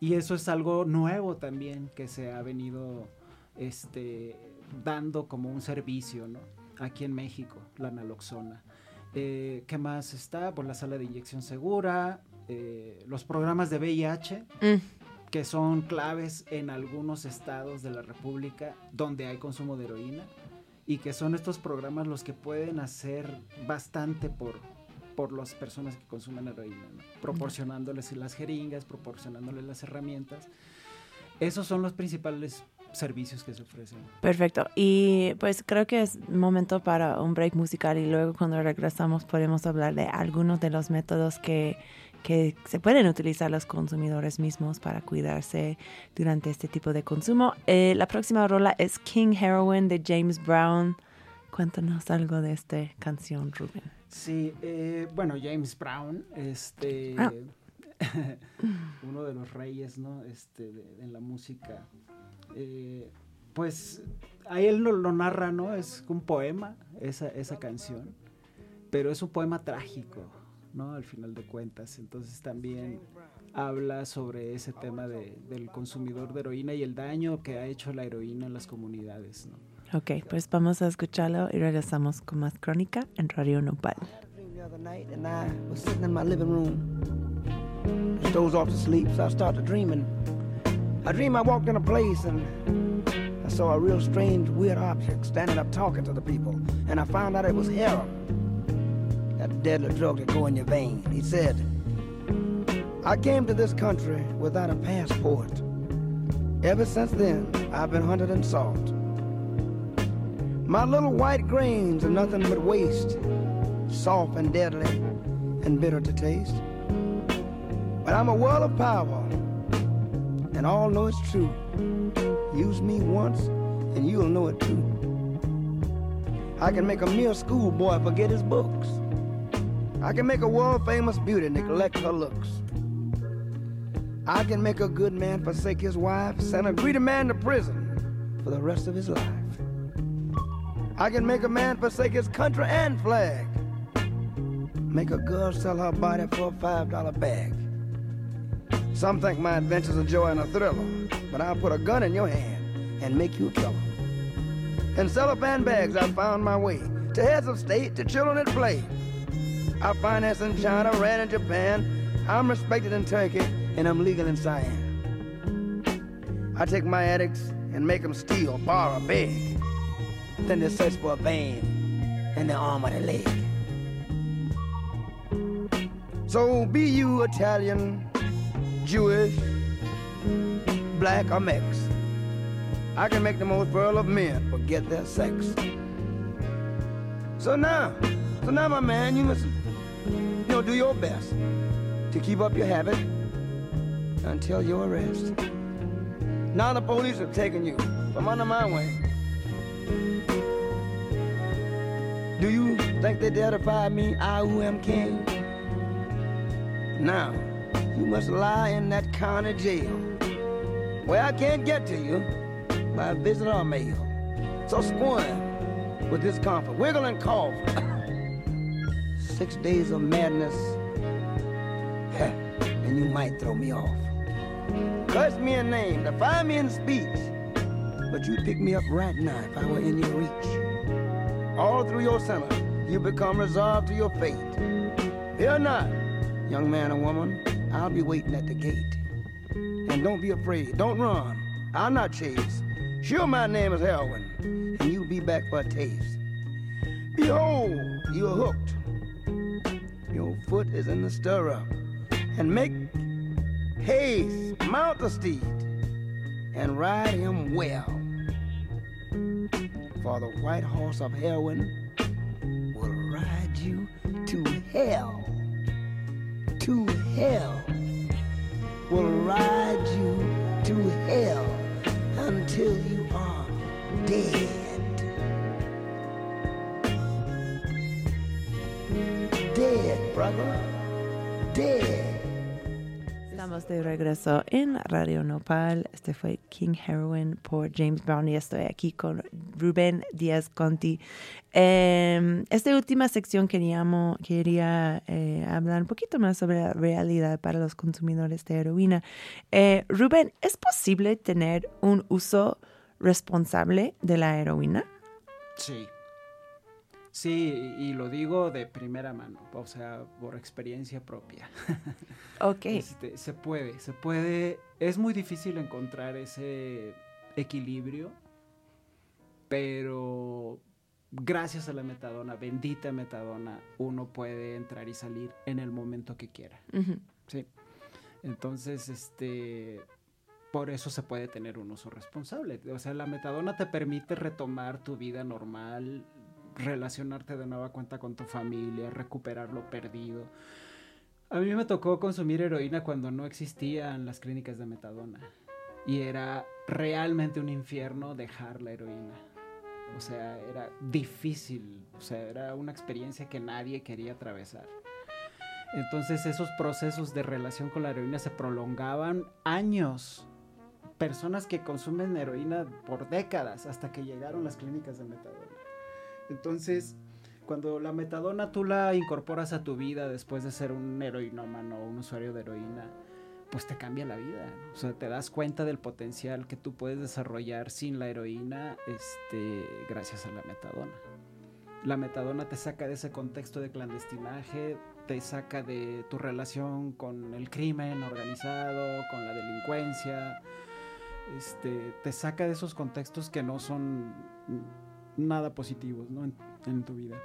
Y eso es algo nuevo también que se ha venido este, dando como un servicio, ¿no? Aquí en México, la naloxona. Eh, ¿Qué más está? Pues la sala de inyección segura, eh, los programas de VIH, Mm, que son claves en algunos estados de la República donde hay consumo de heroína y que son estos programas los que pueden hacer bastante por, por las personas que consumen heroína, ¿no? proporcionándoles las jeringas, proporcionándoles las herramientas. Esos son los principales servicios que se ofrecen. Perfecto. Y pues creo que es momento para un break musical y luego cuando regresamos podemos hablar de algunos de los métodos que, que se pueden utilizar los consumidores mismos para cuidarse durante este tipo de consumo. Eh, la próxima rola es King Heroin de James Brown. Cuéntanos algo de esta canción, Rubén. Sí, eh, bueno, James Brown, este, Ah. uno de los reyes, ¿no? Este, de, en la música. Eh, pues ahí él lo, lo narra, ¿no? Es un poema, esa, esa canción, pero es un poema trágico, ¿no? Al final de cuentas. Entonces también habla sobre ese tema de- del consumidor de heroína y el daño que ha hecho la heroína en las comunidades, ¿no? Ok, pues vamos a escucharlo y regresamos con más crónica en Radio Nopal. Dream dozed off to sleep, so I started dreaming. I dreamed I walked in a place and I saw a real strange, weird object standing up talking to the people, and I found out it was heroin, that deadly drug that go in your vein. He said, "I came to this country without a passport. Ever since then, I've been hunted and sought. My little white grains are nothing but waste." soft and deadly and bitter to taste. But I'm a world of power, and all know it's true. Use me once, and you'll know it too. I can make a mere schoolboy forget his books. I can make a world famous beauty neglect her looks. I can make a good man forsake his wife, send a greedy man to prison for the rest of his life. I can make a man forsake his country and flag. Make a girl sell her body for a five dollar bag. Some think my adventure's a joy and a thriller, but I'll put a gun in your hand and make you a killer. In cellophane bags, I found my way to heads of state, to children at play. I finance in China, ran in Japan. I'm respected in Turkey, and I'm legal in Siam. I take my addicts and make them steal, borrow, beg. Then they search for a vein in the arm or the leg. So be you Italian, Jewish, black or Mex. I can make the most virile of men forget their sex. So now, so now my man, you must, you know, do your best to keep up your habit until your arrest. Now the police have taken you from under my wing. Do you think they dare defy me, I who am king? Now, you must lie in that county jail where I can't get to you by visit or mail. So squirm with discomfort, wiggle and cough. Six days of madness, and you might throw me off. Curse me in name, defy me in speech, but you'd pick me up right now if I were in your reach. All through your sentence, you become resolved to your fate. Fear not, young man or woman, I'll be waiting at the gate. And don't be afraid, don't run, I'll not chase. Sure, my name is heroin, and you'll be back for a taste. Behold, you're hooked. Your foot is in the stirrup, and make haste, mount the steed, and ride him well. For the white horse of heroin will ride you to hell. To hell. Will ride you to hell until you are dead. Dead, brother. Dead. Estamos de regreso en Radio Nopal. Este fue King Heroin por James Brown y estoy aquí con Rubén Díaz Conti. Eh, esta última sección queríamos, quería eh, hablar un poquito más sobre la realidad para los consumidores de heroína. Eh, Rubén, ¿es posible tener un uso responsable de la heroína? Sí. Sí, y lo digo de primera mano, o sea, por experiencia propia. Ok. Este, se puede, se puede. Es muy difícil encontrar ese equilibrio, pero gracias a la metadona, bendita metadona, uno puede entrar y salir en el momento que quiera. Sí. Entonces, este, por eso se puede tener un uso responsable. O sea, la metadona te permite retomar tu vida normal, relacionarte de nueva cuenta con tu familia, recuperar lo perdido. A mí me tocó consumir heroína cuando no existían las clínicas de metadona. Y era realmente un infierno dejar la heroína. O sea, era difícil. O sea, era una experiencia que nadie quería atravesar. Entonces esos procesos de relación con la heroína se prolongaban años. Personas que consumen heroína por décadas hasta que llegaron las clínicas de metadona. Entonces, cuando la metadona tú la incorporas a tu vida después de ser un heroinómano o un usuario de heroína, pues te cambia la vida. O sea, te das cuenta del potencial que tú puedes desarrollar sin la heroína este, gracias a la metadona. La metadona te saca de ese contexto de clandestinaje, te saca de tu relación con el crimen organizado, con la delincuencia, este, te saca de esos contextos que no son nada positivos ¿no? en, en tu vida.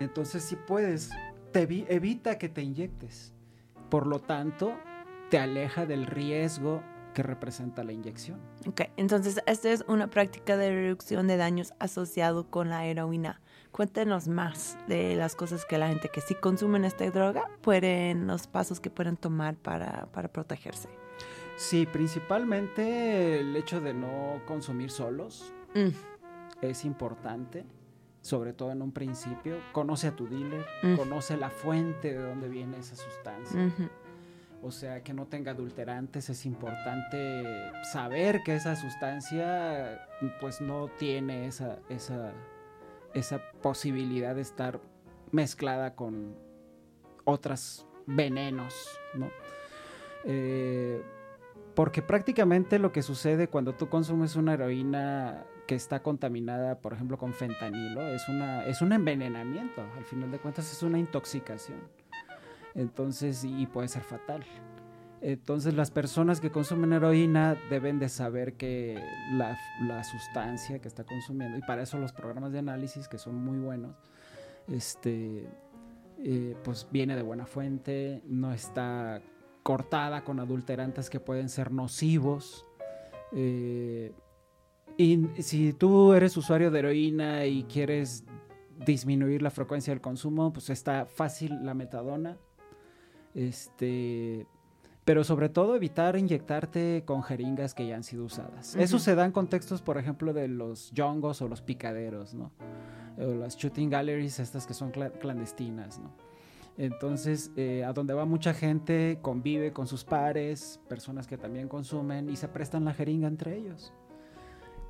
Entonces, si puedes, te evi- evita que te inyectes. Por lo tanto, te aleja del riesgo que representa la inyección. Ok, entonces esta es una práctica de reducción de daños asociado con la heroína. Cuéntenos más de las cosas que la gente que sí consumen esta droga pueden, los pasos que pueden tomar para, para protegerse. Sí, principalmente el hecho de no consumir solos Mm, es importante, sobre todo en un principio. Conoce a tu dealer, Mm. conoce la fuente de dónde viene esa sustancia. O sea, que no tenga adulterantes, es importante saber que esa sustancia pues no tiene esa, esa, esa posibilidad de estar mezclada con otros venenos, ¿no? Eh, porque prácticamente lo que sucede cuando tú consumes una heroína que está contaminada, por ejemplo, con fentanilo, es, una, es un envenenamiento. Al final de cuentas es una intoxicación. Entonces, y puede ser fatal. Entonces, las personas que consumen heroína deben de saber que la, la sustancia que está consumiendo, y para eso los programas de análisis, que son muy buenos, este, eh, pues viene de buena fuente, no está cortada con adulterantes que pueden ser nocivos. eh, y si tú eres usuario de heroína y quieres disminuir la frecuencia del consumo, pues está fácil la metadona. Este, pero sobre todo evitar inyectarte con jeringas que ya han sido usadas. Eso Ujú. se da en contextos, por ejemplo, de los yongos o los picaderos, ¿no? O las shooting galleries, estas que son cla- clandestinas, ¿no? Entonces, eh, a donde va mucha gente, convive con sus pares, personas que también consumen y se prestan la jeringa entre ellos.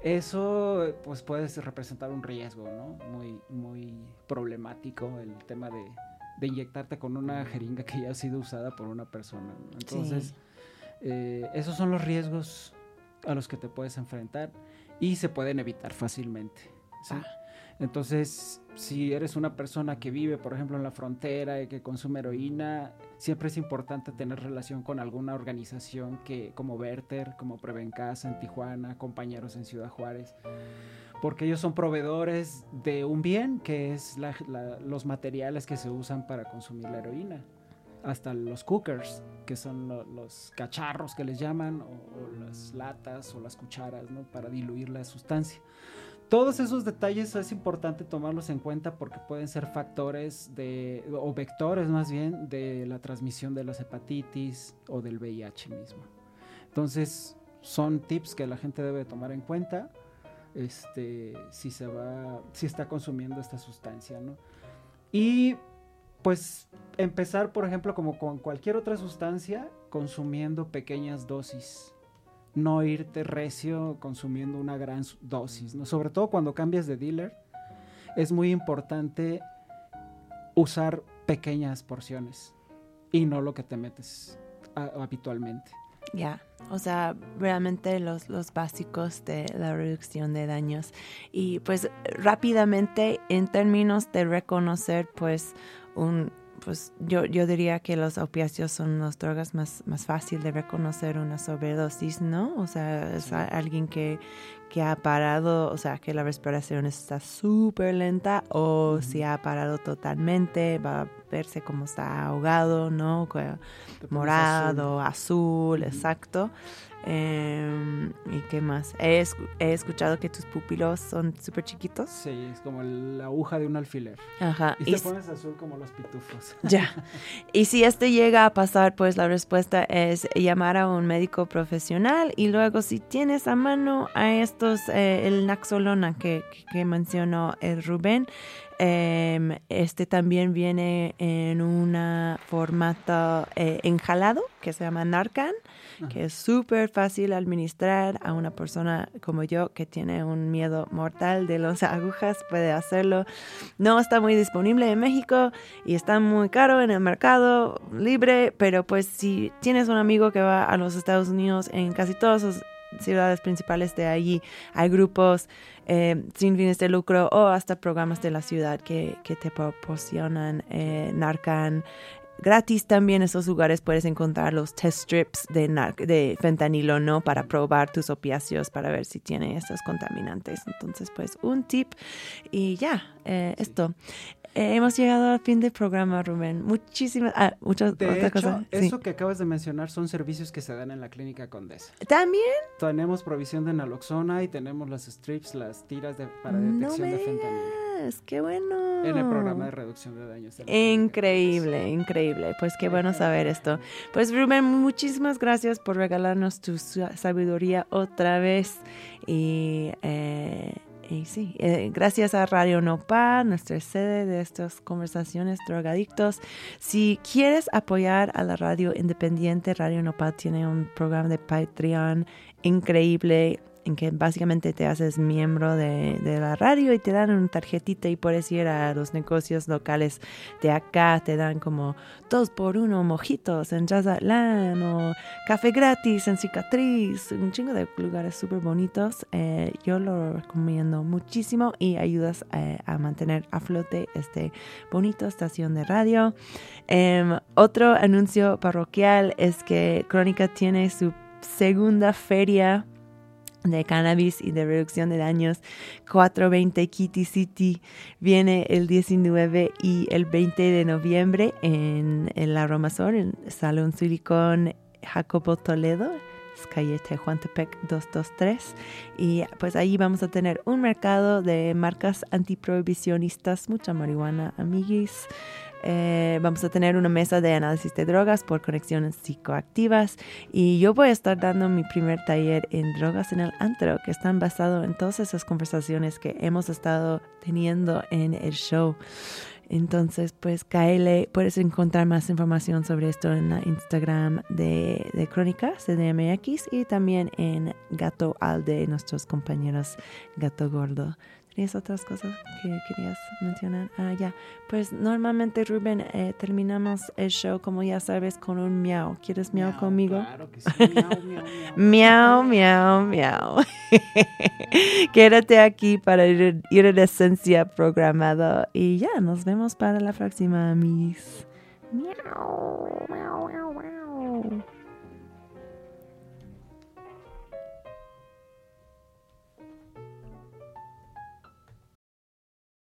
Eso, pues, puede representar un riesgo, ¿no? Muy, muy problemático el tema de, de inyectarte con una jeringa que ya ha sido usada por una persona. ¿no? Entonces, Sí. eh, esos son los riesgos a los que te puedes enfrentar y se pueden evitar fácilmente. ¿sí? Ah. Entonces, si eres una persona que vive, por ejemplo, en la frontera y que consume heroína, siempre es importante tener relación con alguna organización que, como Verter, como Prevencasa en Tijuana, compañeros en Ciudad Juárez, porque ellos son proveedores de un bien que es la- la- los materiales que se usan para consumir la heroína. Hasta los cookers, que son lo- los cacharros que les llaman, o, o las latas o las cucharas, ¿no? Para diluir la sustancia. Todos esos detalles es importante tomarlos en cuenta porque pueden ser factores de, o vectores más bien, de la transmisión de las hepatitis o del VIH mismo. Entonces, son tips que la gente debe tomar en cuenta este, si se va, si está consumiendo esta sustancia, ¿no? Y pues empezar, por ejemplo, como con cualquier otra sustancia, consumiendo pequeñas dosis. No irte recio consumiendo una gran dosis. ¿no? Sobre todo cuando cambias de dealer, es muy importante usar pequeñas porciones y no lo que te metes habitualmente. Ya, o sea, realmente los, los básicos de la reducción de daños. Y pues rápidamente, en términos de reconocer, pues, un, pues yo, yo diría que los opiáceos son las drogas más, más fácil de reconocer una sobredosis, ¿no? O sea, es alguien que, que ha parado, o sea, que la respiración está súper lenta o si ha parado totalmente, va verse como está ahogado, ¿no? Morado, azul, exacto. Em, ¿Y qué más? He, escu- he escuchado que tus pupilos son súper chiquitos. Sí, es como la aguja de un alfiler. Ajá. Y Y te pones azul como los pitufos. ya. Y si este llega a pasar, pues la respuesta es llamar a un médico profesional y luego si tienes a mano a estos, eh, el Naxolona que, que- que mencionó el Rubén, em, este también viene en un formato eh, enjalado que se llama Narcan, que es súper fácil administrar a una persona como yo que tiene un miedo mortal de las agujas, puede hacerlo. No está muy disponible en México y está muy caro en el mercado libre, pero pues si tienes un amigo que va a los Estados Unidos, en casi todas las ciudades principales de allí hay grupos eh, sin fines de lucro o hasta programas de la ciudad que, que te proporcionan eh, Narcan. Gratis también en esos lugares puedes encontrar los test strips de, nar- de fentanilo, ¿no? Para probar tus opiáceos, para ver si tiene estos contaminantes. Entonces, pues un tip y ya, eh, Sí. esto. Eh, hemos llegado al fin del programa, Rubén. Muchísimas, ah, muchas De otra hecho, cosa. Sí. eso que acabas de mencionar son servicios que se dan en la clínica Condesa. También, Tenemos provisión de naloxona y tenemos las strips, las tiras de, para no detección me de fentanilo. qué bueno. En el programa de reducción de daños. de Increíble, increíble. Pues qué bueno saber esto. Pues Rubén, muchísimas gracias por regalarnos tu sa- sabiduría otra vez. Y, eh, y sí, eh, gracias a Radio Nopal, nuestra sede de estas conversaciones drogadictos. Si quieres apoyar a la radio independiente, Radio Nopal tiene un programa de Patreon increíble en que básicamente te haces miembro de, la radio y te dan una tarjetita y puedes ir a los negocios locales de acá, te dan como dos por uno mojitos en Jazzatlán o café gratis en Cicatriz, un chingo de lugares súper bonitos. Eh, yo lo recomiendo muchísimo y ayudas eh, a mantener a flote este bonito estación de radio. Em, otro anuncio parroquial es que Crónica tiene su segunda feria de cannabis y de reducción de daños 420 Kitty City viene el 19 y el 20 de noviembre en el Aromasol, en Salón Silicón Jacobo Toledo, calle Tehuantepec 223 y pues ahí vamos a tener un mercado de marcas antiprohibicionistas, mucha marihuana, amiguis. Eh, vamos a tener una mesa de análisis de drogas por conexiones psicoactivas y yo voy a estar dando mi primer taller en drogas en el antro que están basados en todas esas conversaciones que hemos estado teniendo en el show. Entonces, pues, Kaele, puedes encontrar más información sobre esto en la Instagram de, de Crónicas, de DMX, y también en Gato Alde, nuestros compañeros Gato Gordo. ¿Tenías otras cosas que querías mencionar? Ah, ya. Pues normalmente, Rubén, eh, terminamos el show, como ya sabes, con un miau. ¿Quieres miau, Miau, conmigo? Claro que sí. Miau, miau, miau. Miau, miau, miau. Quédate aquí para ir, ir en esencia programado y ya, nos vemos para la próxima, mis. Miau, miau.